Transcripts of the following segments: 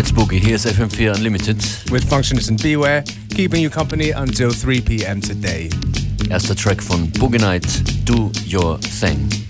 Let's. Here's FM4 Unlimited. With Functionist and Beware, keeping you company until 3 pm today. Erster Track von Boogie Night, Do Your Thing.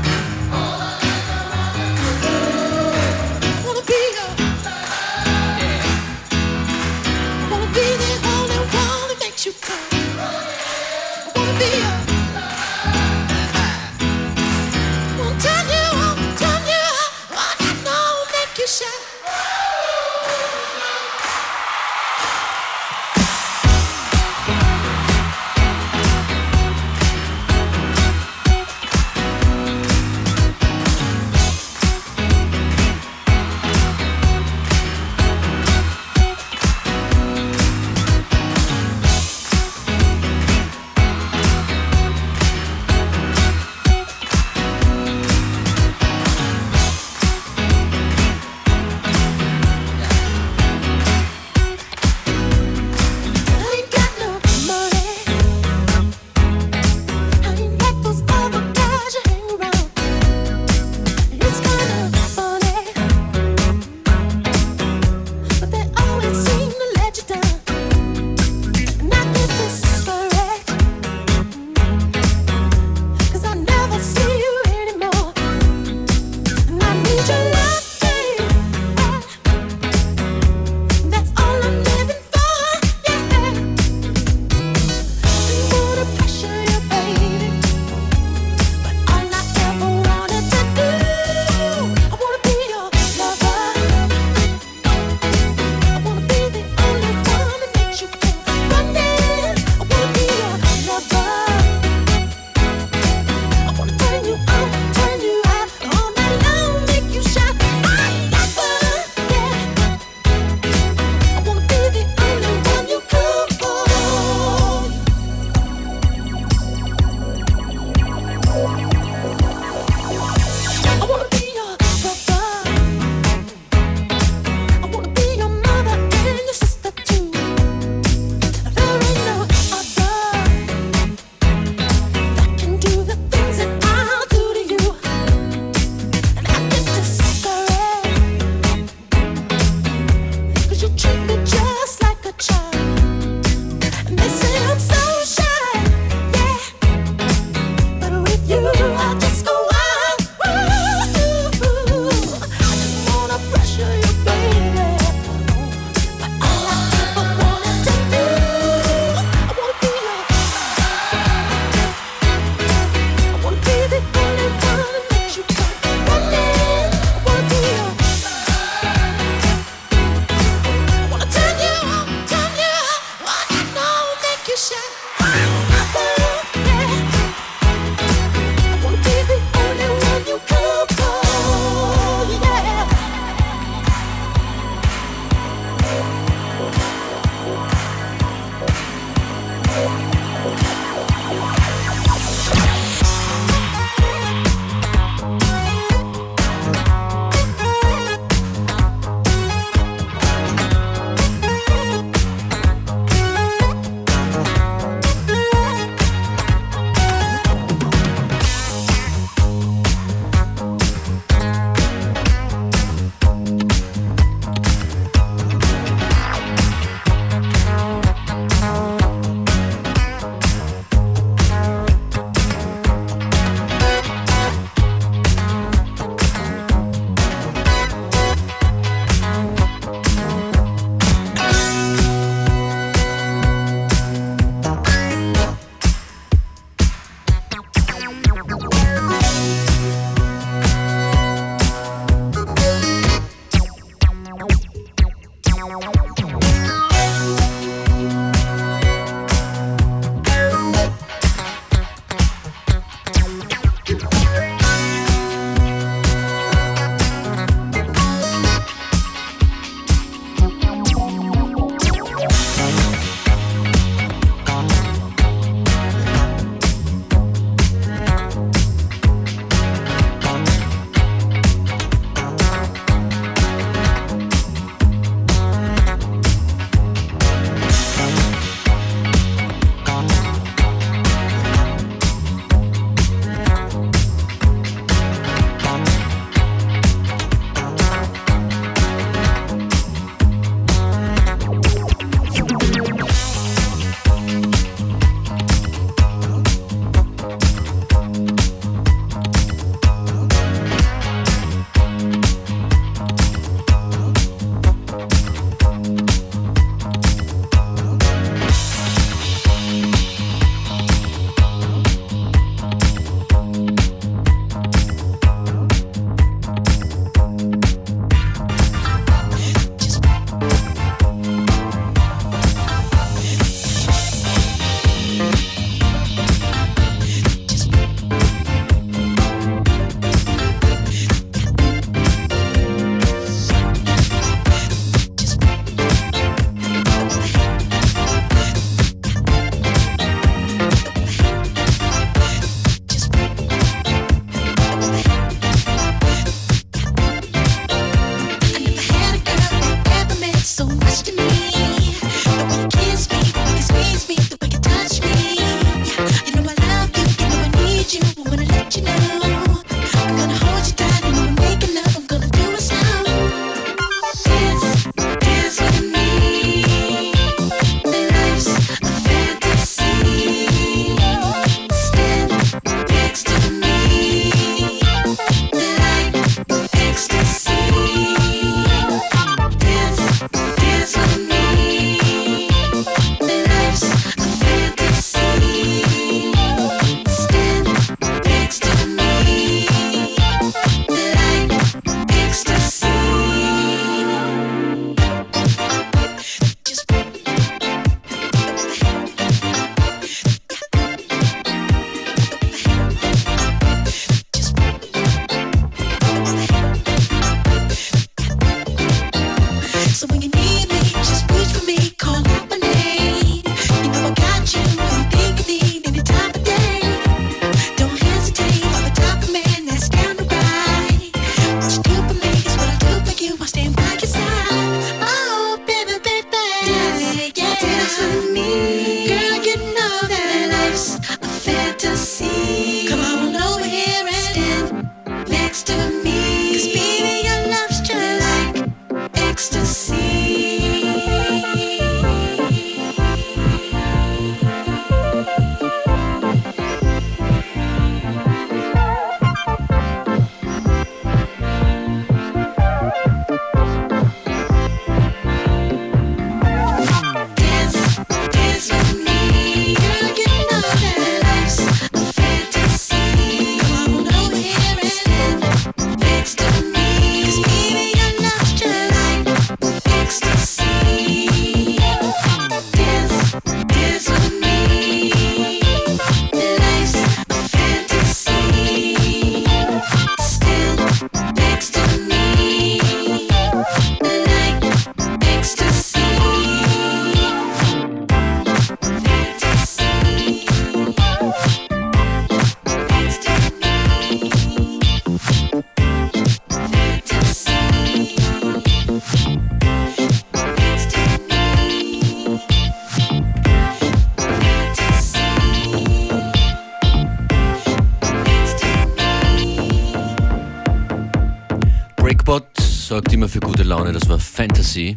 Fantasy.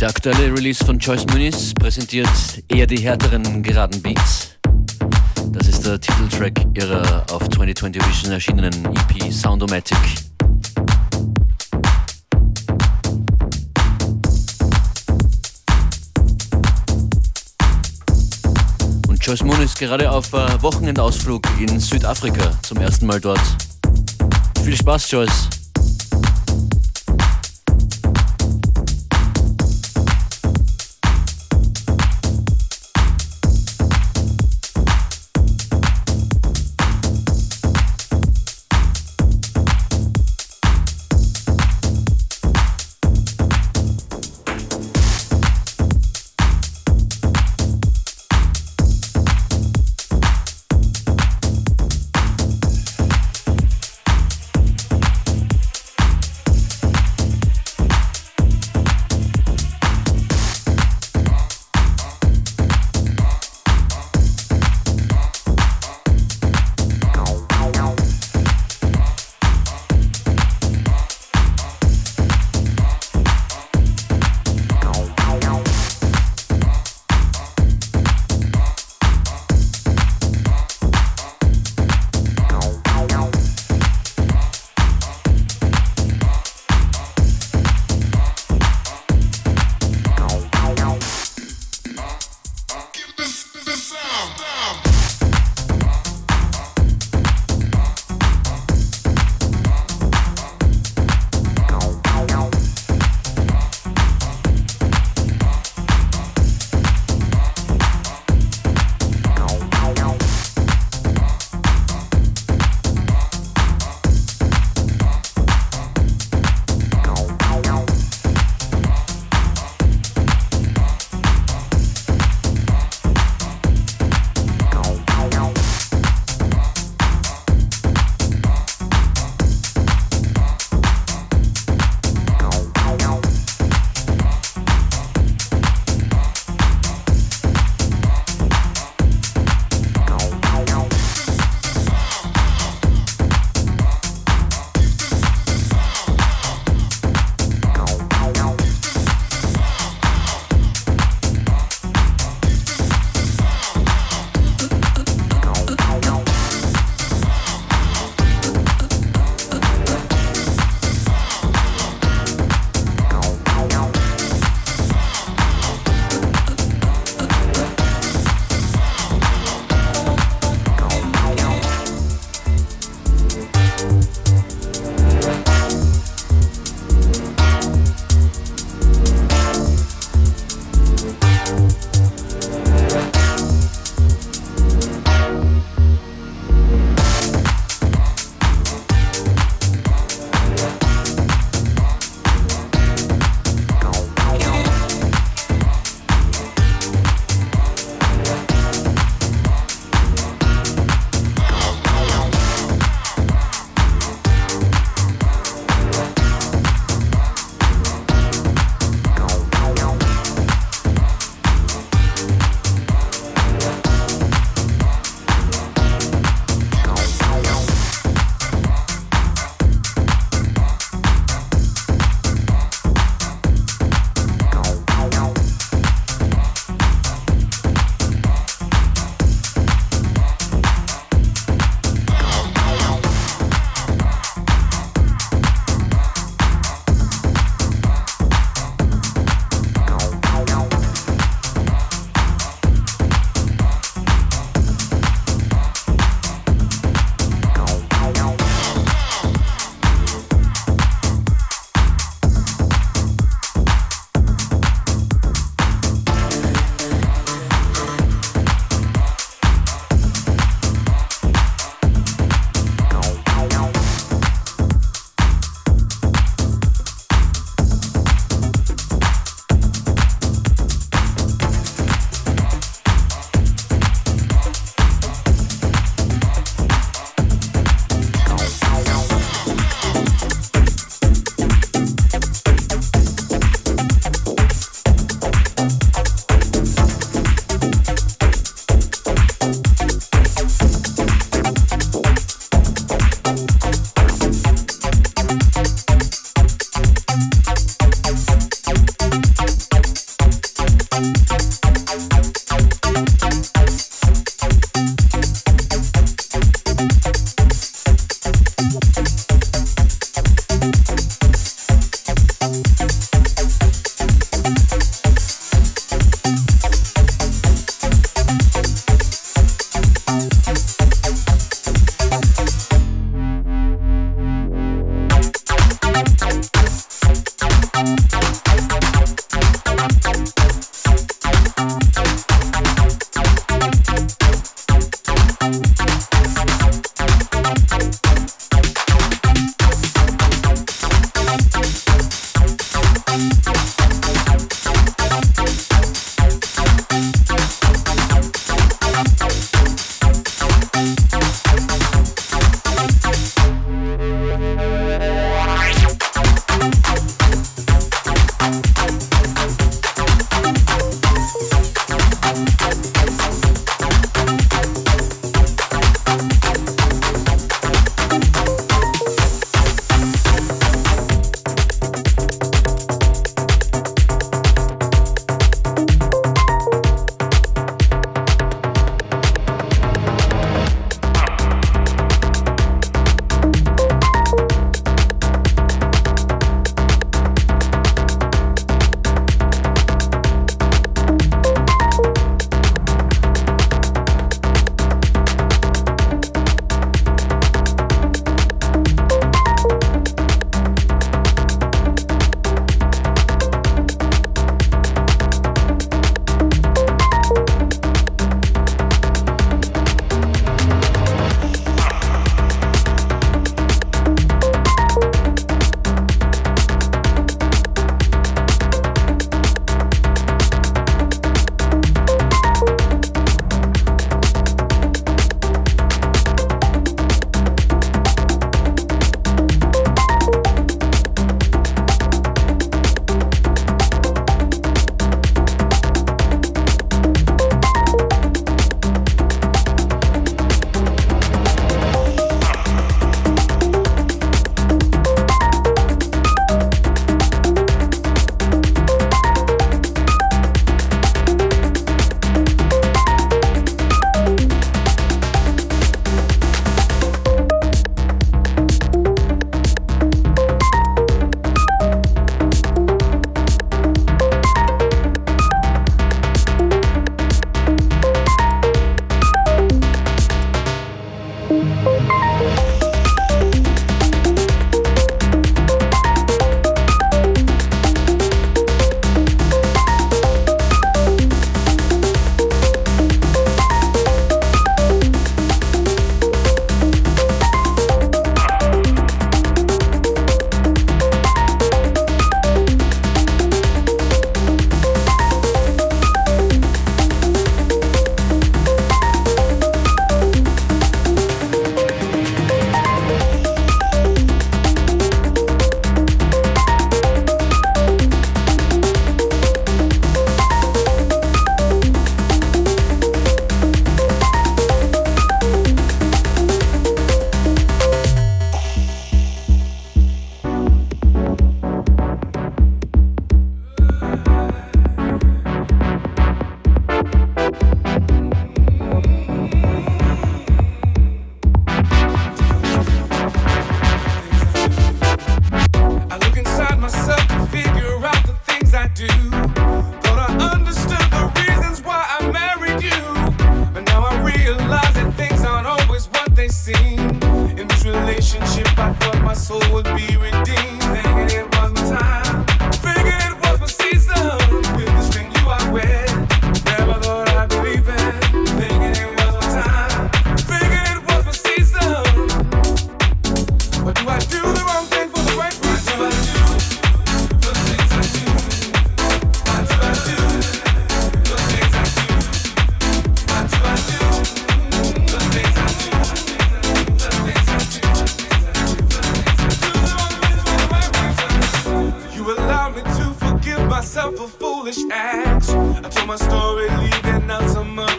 Der aktuelle Release von Joyce Muniz präsentiert eher die härteren geraden Beats. Das ist der Titeltrack ihrer auf 2020 Vision erschienenen EP Soundomatic. Joyce Moon ist gerade auf äh, Wochenendausflug in Südafrika zum ersten Mal dort. Viel Spaß, Joyce.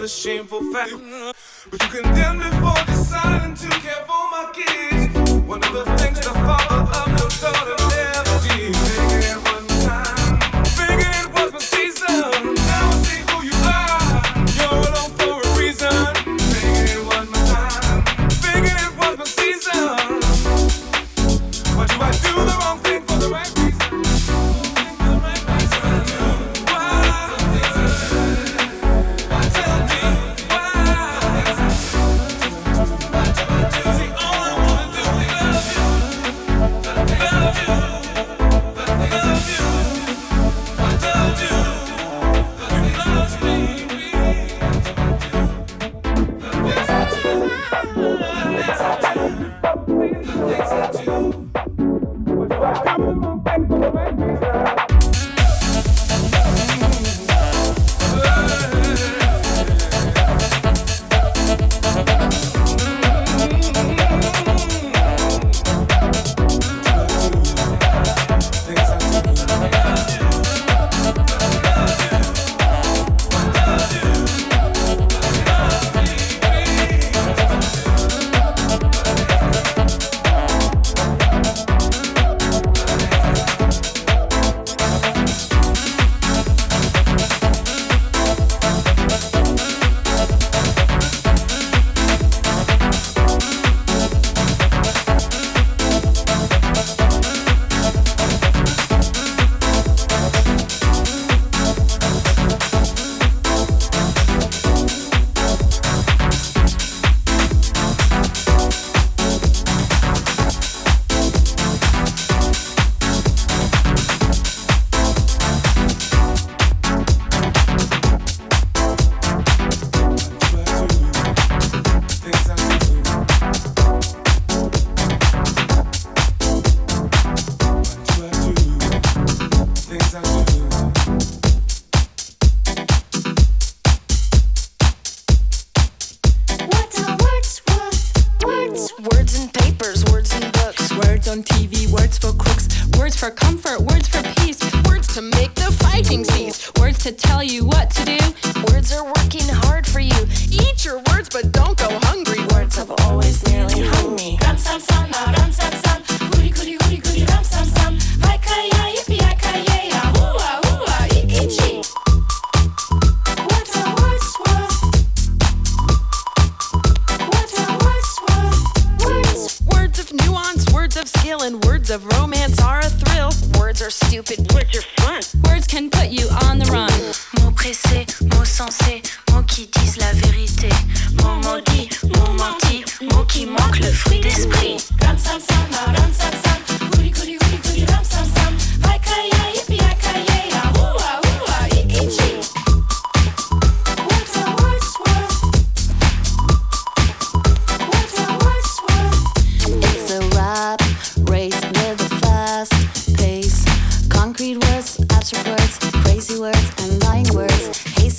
shameful fact. But you condemn me for deciding to care for my kids. One of the things the father of your daughter.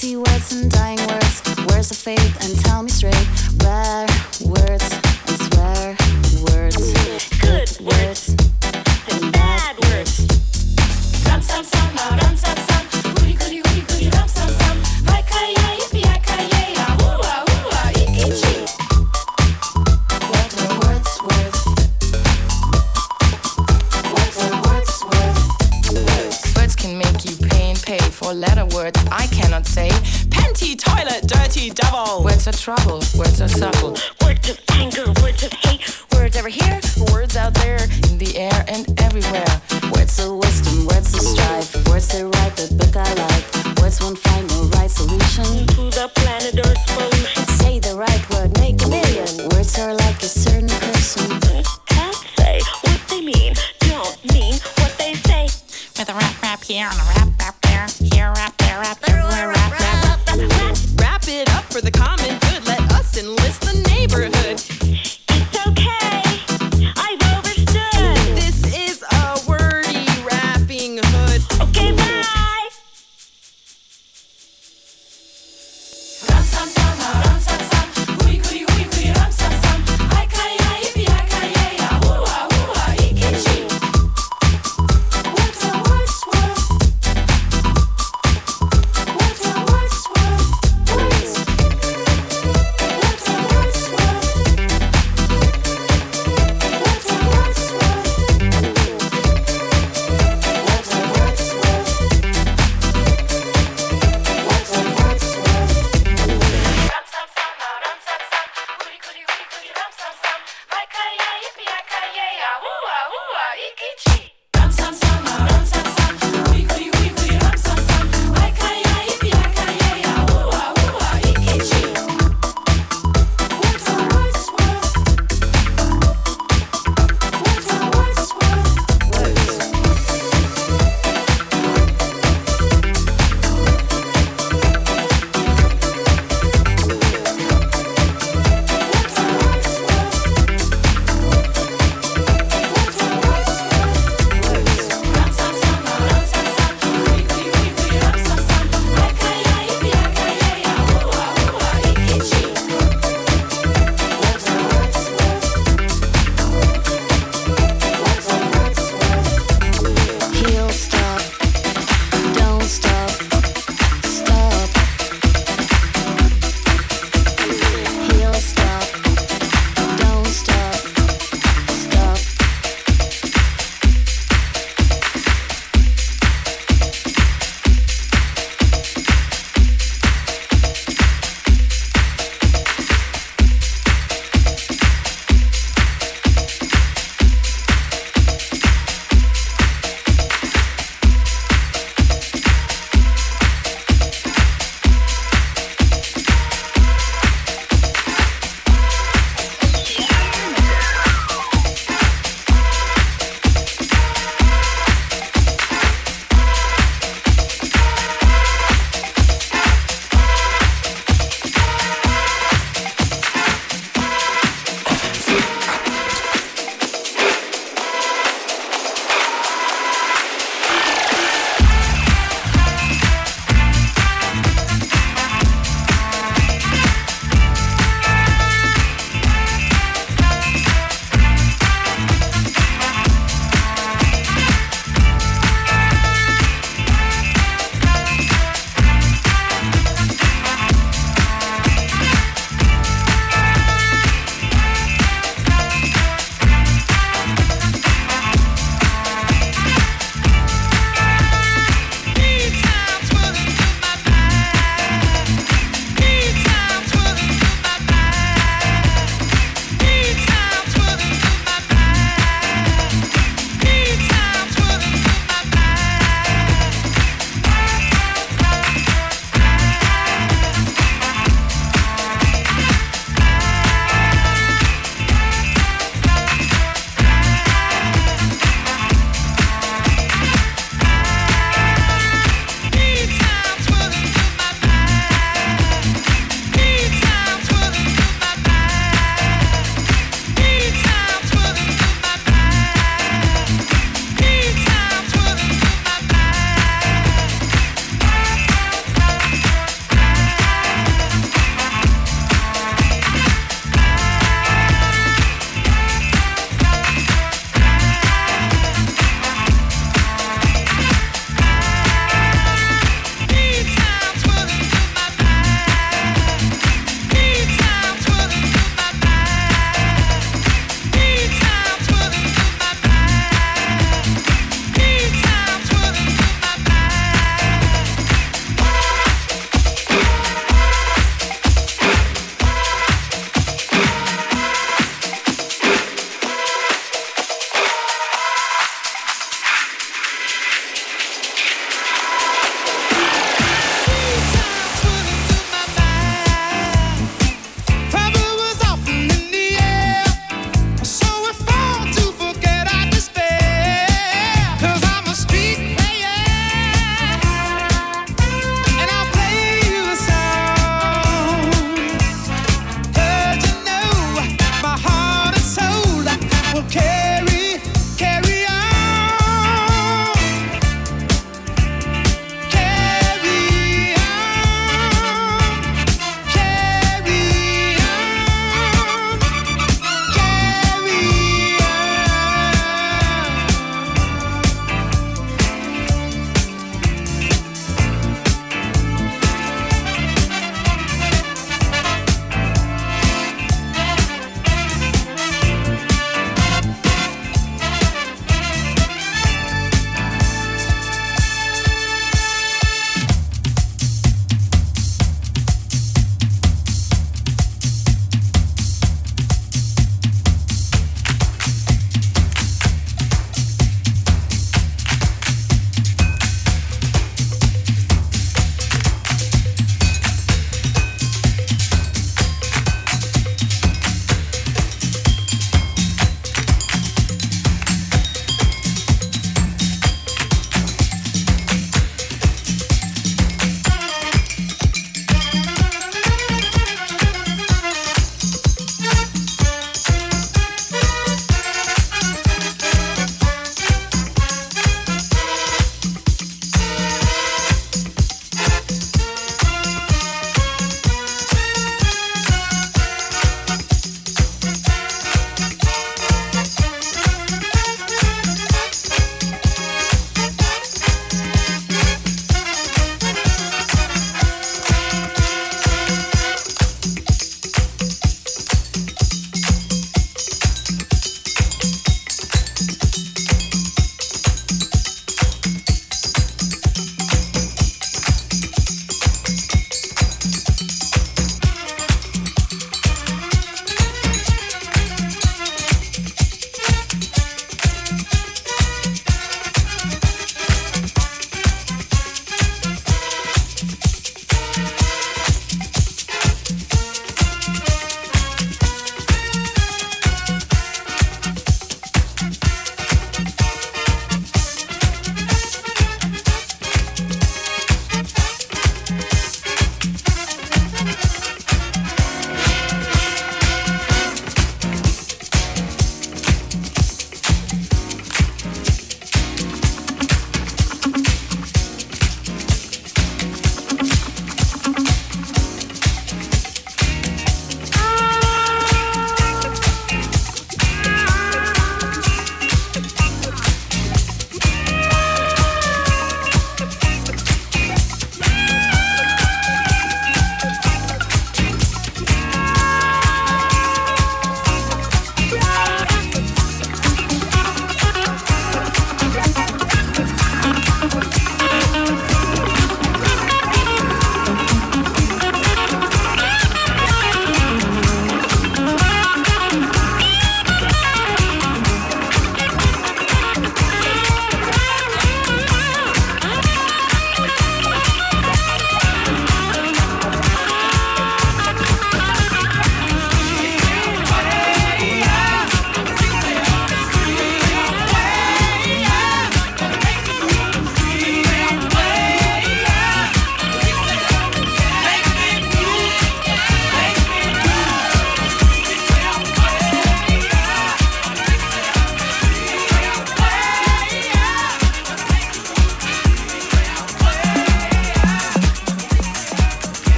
see words and dying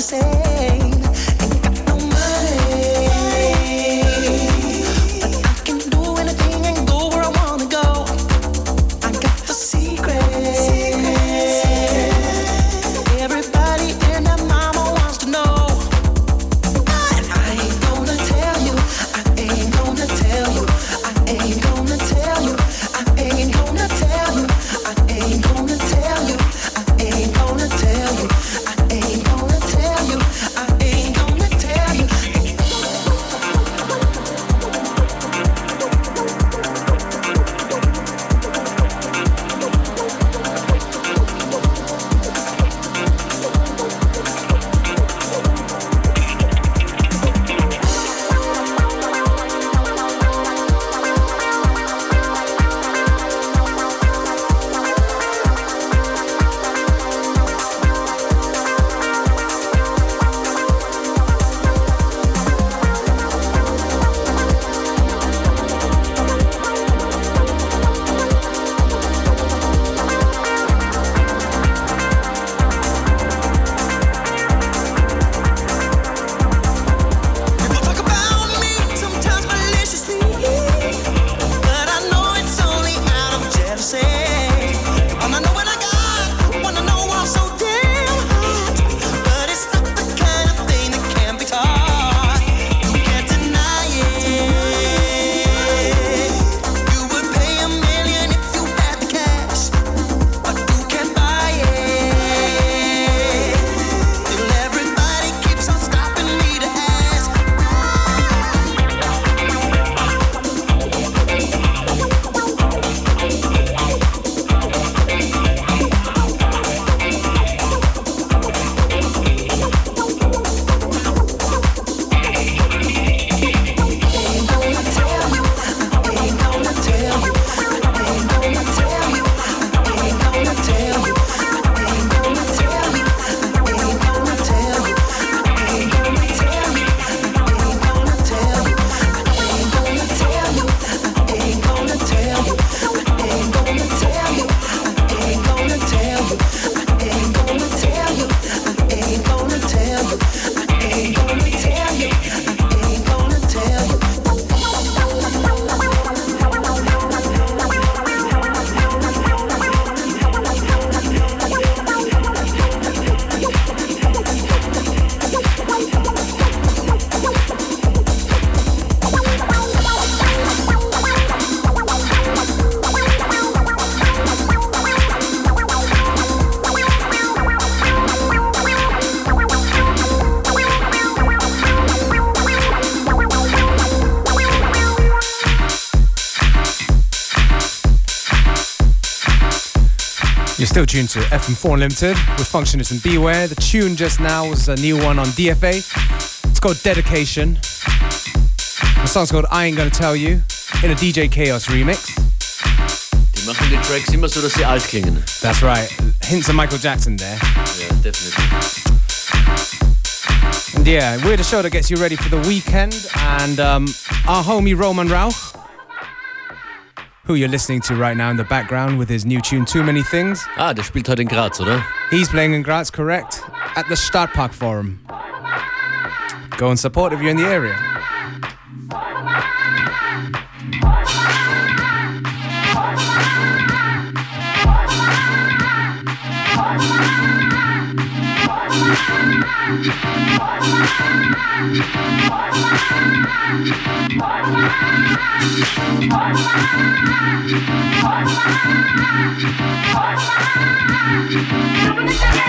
to say Still tuned to FM4 Unlimited with Functionist and Beware. The tune just now was a new one on DFA. It's called Dedication. The song's called I Ain't Gonna Tell You in a DJ Chaos remix. Die machen die Tracks immer so, dass sie alt klingen. That's right. Hints of Michael Jackson there. Ja, definitely. And yeah, we're the show that gets you ready for the weekend. And um, our homie Roman Rauch, who you're listening to right now in the background with his new tune Too Many Things, Ah, der spielt heute in Graz, oder? he's playing in Graz, correct, at the Stadtpark Forum. Go and support if you're in the area. FM4 Unlimited, every day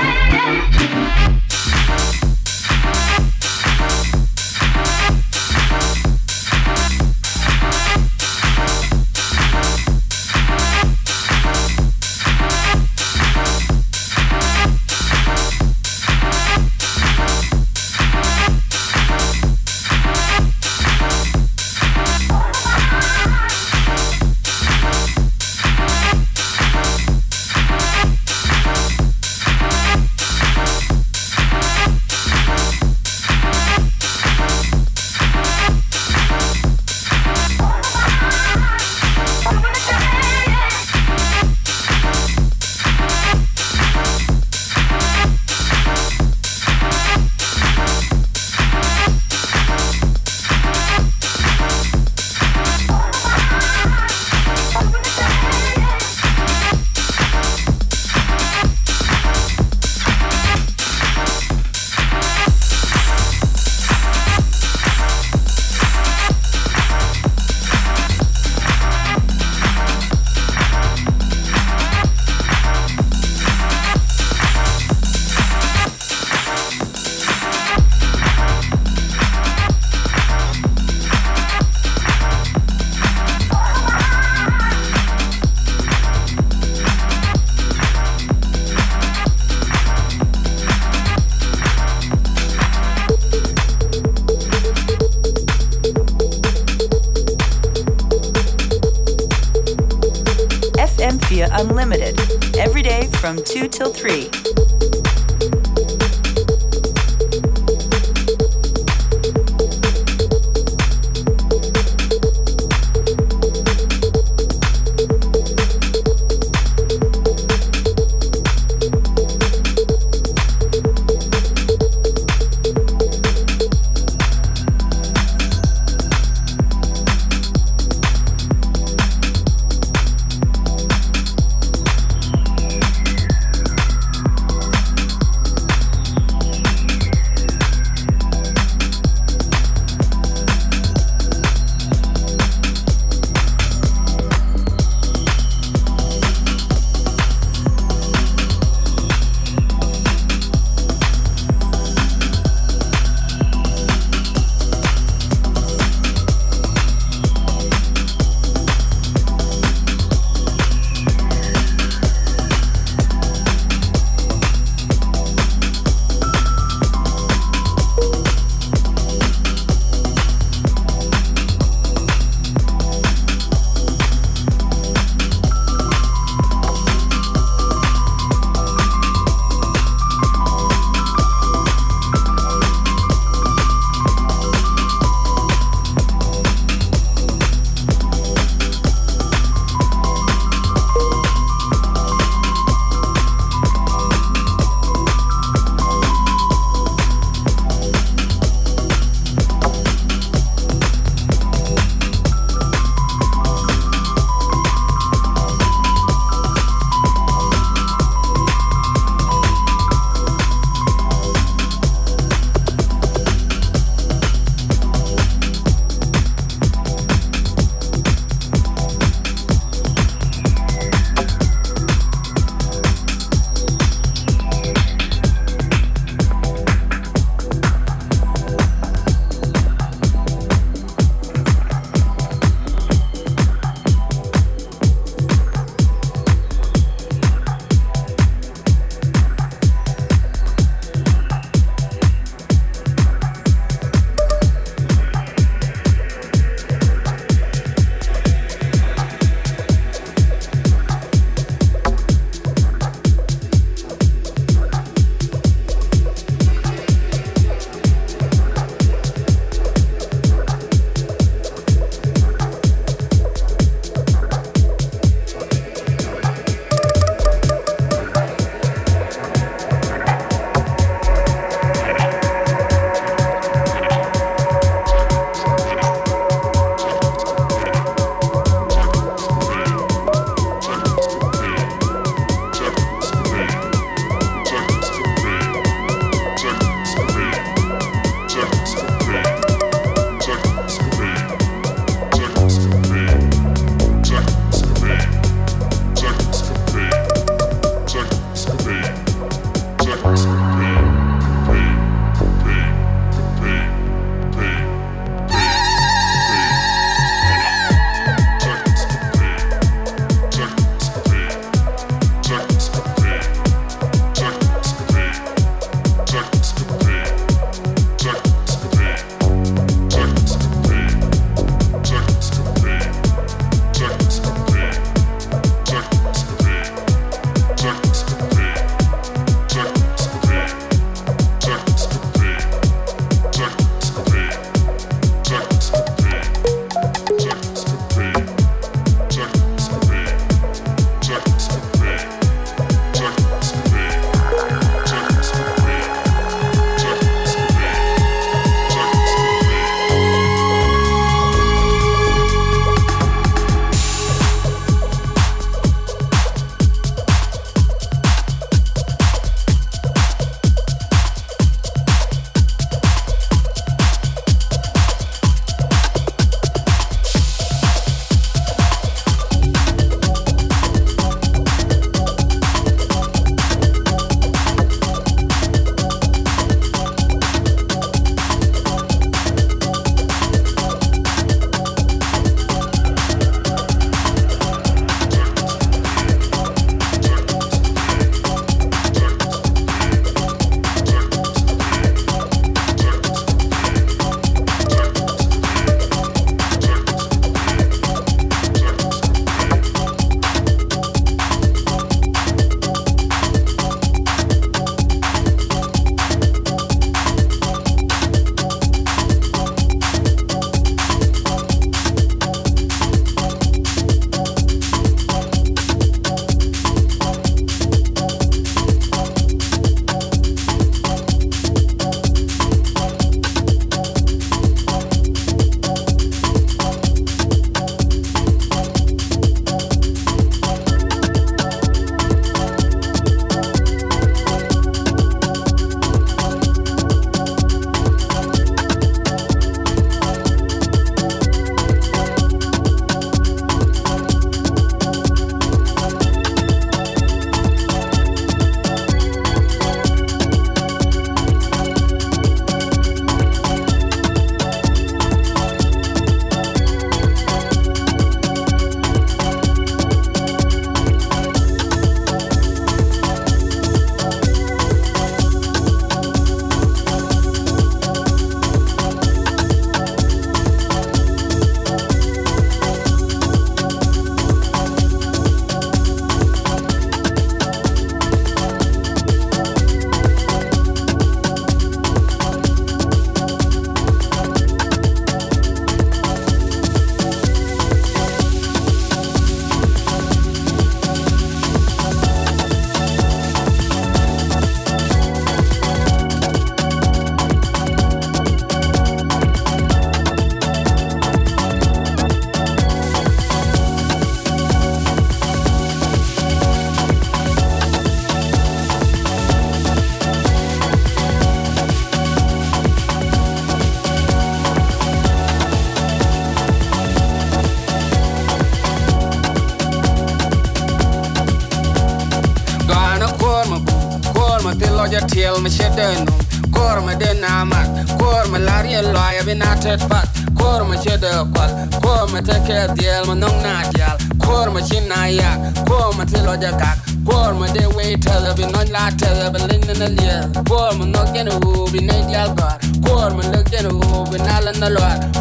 from 2 till 3. no lo haga.